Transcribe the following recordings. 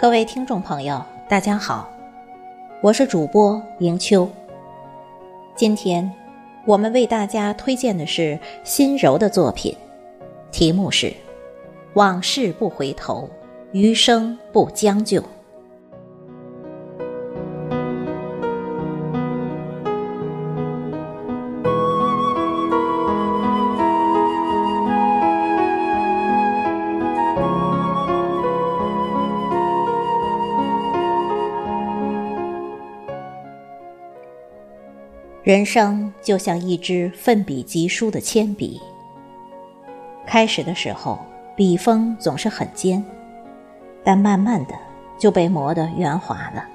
各位听众朋友，大家好，我是主播迎秋。今天我们为大家推荐的是心柔的作品，题目是《往事不回头，余生不将就》。人生就像一支奋笔疾书的铅笔，开始的时候笔锋总是很尖，但慢慢的就被磨得圆滑了。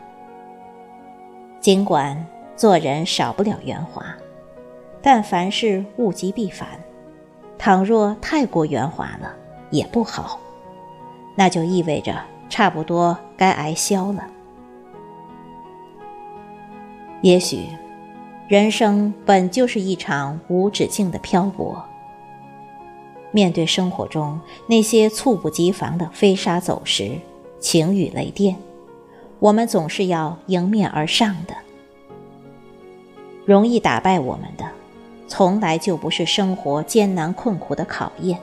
尽管做人少不了圆滑，但凡事物极必反，倘若太过圆滑了也不好，那就意味着差不多该挨削了。也许。人生本就是一场无止境的漂泊。面对生活中那些猝不及防的飞沙走石、晴雨雷电，我们总是要迎面而上的。容易打败我们的，从来就不是生活艰难困苦的考验，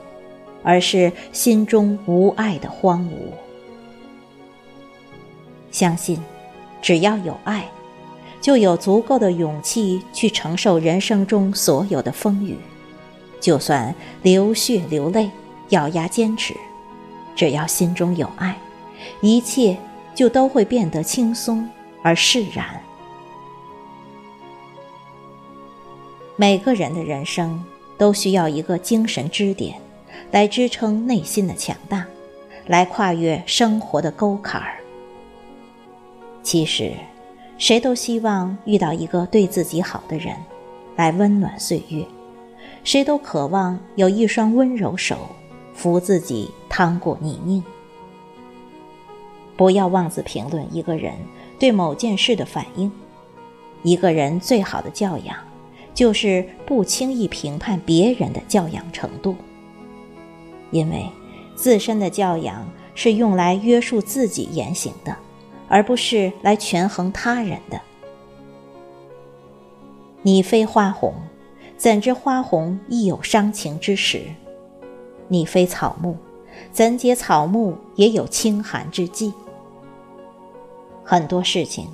而是心中无爱的荒芜。相信，只要有爱。就有足够的勇气去承受人生中所有的风雨，就算流血流泪，咬牙坚持，只要心中有爱，一切就都会变得轻松而释然。每个人的人生都需要一个精神支点，来支撑内心的强大，来跨越生活的沟坎儿。其实。谁都希望遇到一个对自己好的人，来温暖岁月；谁都渴望有一双温柔手，扶自己趟过泥泞。不要妄自评论一个人对某件事的反应。一个人最好的教养，就是不轻易评判别人的教养程度。因为自身的教养是用来约束自己言行的。而不是来权衡他人的。你非花红，怎知花红亦有伤情之时？你非草木，怎解草木也有清寒之际？很多事情，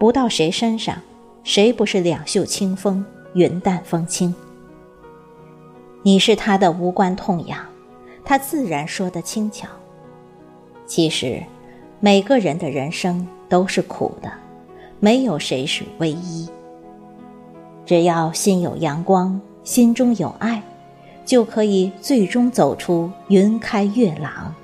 不到谁身上，谁不是两袖清风，云淡风轻？你是他的无关痛痒，他自然说得轻巧。其实。每个人的人生都是苦的，没有谁是唯一。只要心有阳光，心中有爱，就可以最终走出云开月朗。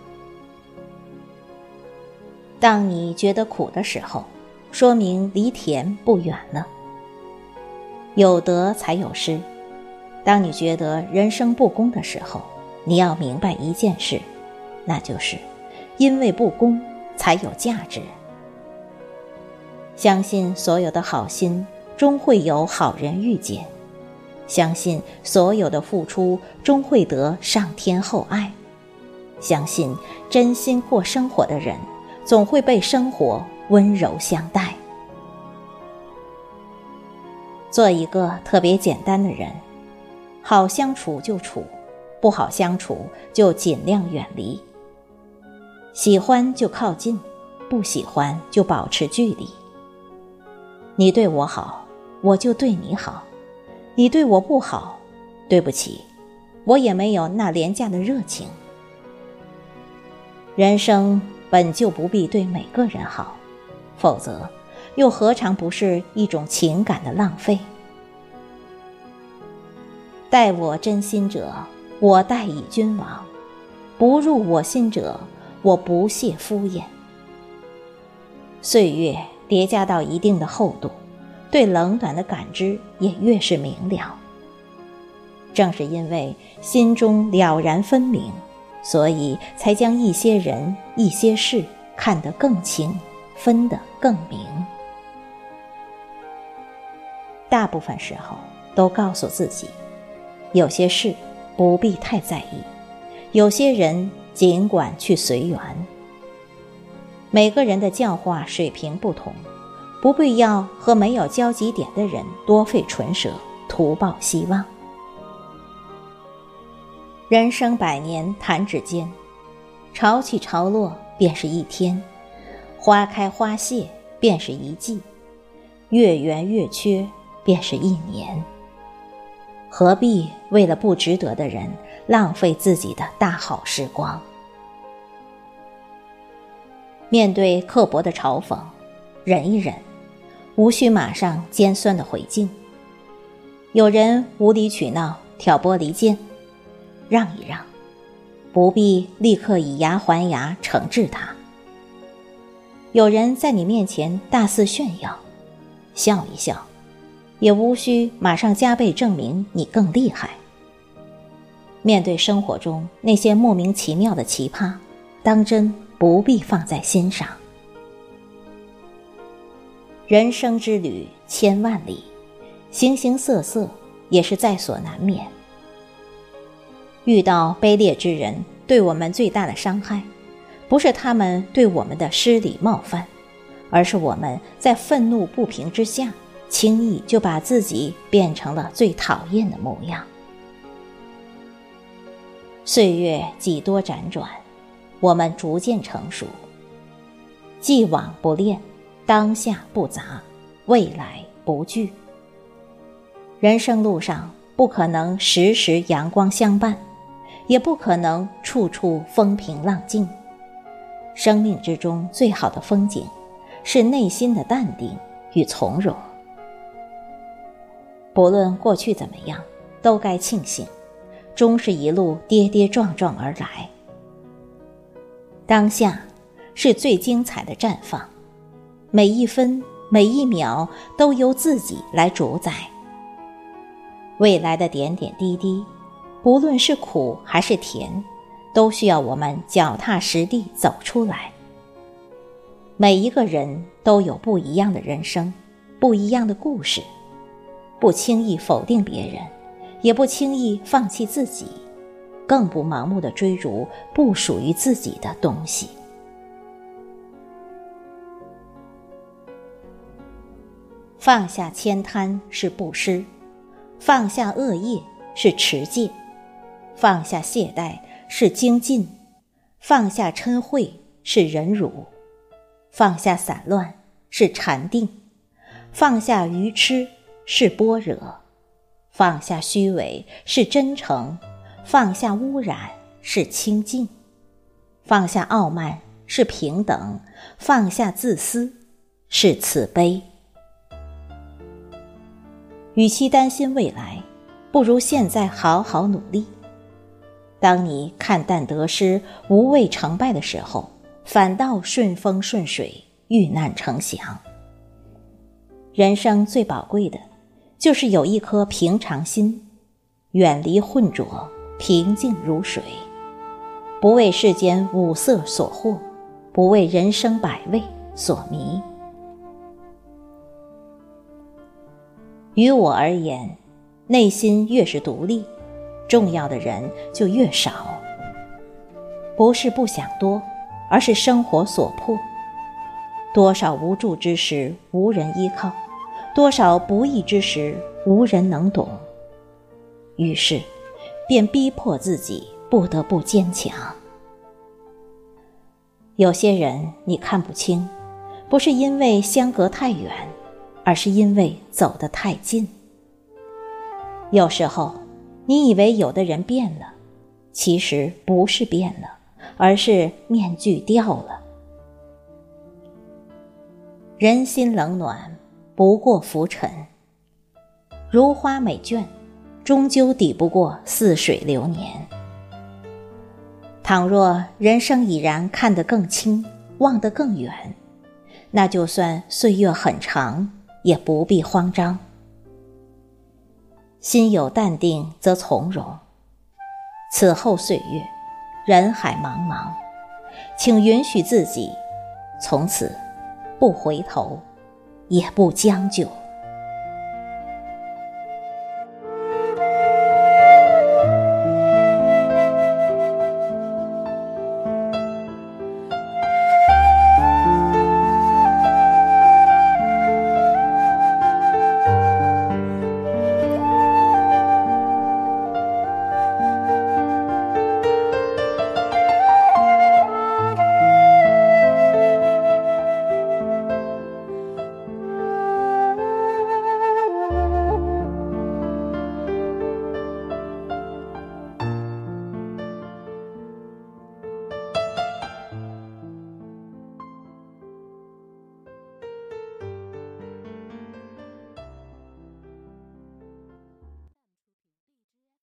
当你觉得苦的时候，说明离甜不远了。有得才有失。当你觉得人生不公的时候，你要明白一件事，那就是因为不公。才有价值。相信所有的好心终会有好人遇见，相信所有的付出终会得上天厚爱，相信真心过生活的人总会被生活温柔相待。做一个特别简单的人，好相处就处，不好相处就尽量远离。喜欢就靠近，不喜欢就保持距离。你对我好，我就对你好；你对我不好，对不起，我也没有那廉价的热情。人生本就不必对每个人好，否则又何尝不是一种情感的浪费？待我真心者，我待以君王；不入我心者，我不屑敷衍。岁月叠加到一定的厚度，对冷暖的感知也越是明了。正是因为心中了然分明，所以才将一些人、一些事看得更清，分得更明。大部分时候都告诉自己，有些事不必太在意，有些人。尽管去随缘，每个人的教化水平不同，不必要和没有交集点的人多费唇舌，图报希望。人生百年，弹指间，潮起潮落便是一天，花开花谢便是一季，月圆月缺便是一年。何必为了不值得的人浪费自己的大好时光？面对刻薄的嘲讽，忍一忍，无需马上尖酸的回敬。有人无理取闹，挑拨离间。让一让，不必立刻以牙还牙惩治他。有人在你面前大肆炫耀，笑一笑，也无需马上加倍证明你更厉害。面对生活中那些莫名其妙的奇葩，当真不必放在心上。人生之旅千万里，形形色色也是在所难免。遇到卑劣之人，对我们最大的伤害，不是他们对我们的失礼冒犯，而是我们在愤怒不平之下，轻易就把自己变成了最讨厌的模样。岁月几多辗转，我们逐渐成熟。既往不恋，当下不杂，未来不惧。人生路上不可能时时阳光相伴。也不可能处处风平浪静。生命之中最好的风景，是内心的淡定与从容。不论过去怎么样，都该庆幸，终是一路跌跌撞撞而来。当下是最精彩的绽放，每一分每一秒都由自己来主宰。未来的点点滴滴。不论是苦还是甜，都需要我们脚踏实地走出来。每一个人都有不一样的人生，不一样的故事。不轻易否定别人，也不轻易放弃自己，更不盲目的追逐不属于自己的东西。放下悭贪是布施，放下恶业是持戒。放下懈怠是精进，放下嗔恚是忍辱，放下散乱是禅定，放下愚痴是般若，放下虚伪是真诚，放下污染是清净，放下傲慢是平等，放下自私是慈悲。与其担心未来，不如现在好好努力。当你看淡得失、无畏成败的时候，反倒顺风顺水、遇难成祥。人生最宝贵的，就是有一颗平常心，远离混浊，平静如水，不为世间五色所惑，不为人生百味所迷。于我而言，内心越是独立。重要的人就越少，不是不想多，而是生活所迫。多少无助之时无人依靠，多少不易之时无人能懂。于是，便逼迫自己不得不坚强。有些人你看不清，不是因为相隔太远，而是因为走得太近。有时候。你以为有的人变了，其实不是变了，而是面具掉了。人心冷暖，不过浮尘；如花美眷，终究抵不过似水流年。倘若人生已然看得更清，望得更远，那就算岁月很长，也不必慌张。心有淡定则从容。此后岁月，人海茫茫，请允许自己从此不回头，也不将就。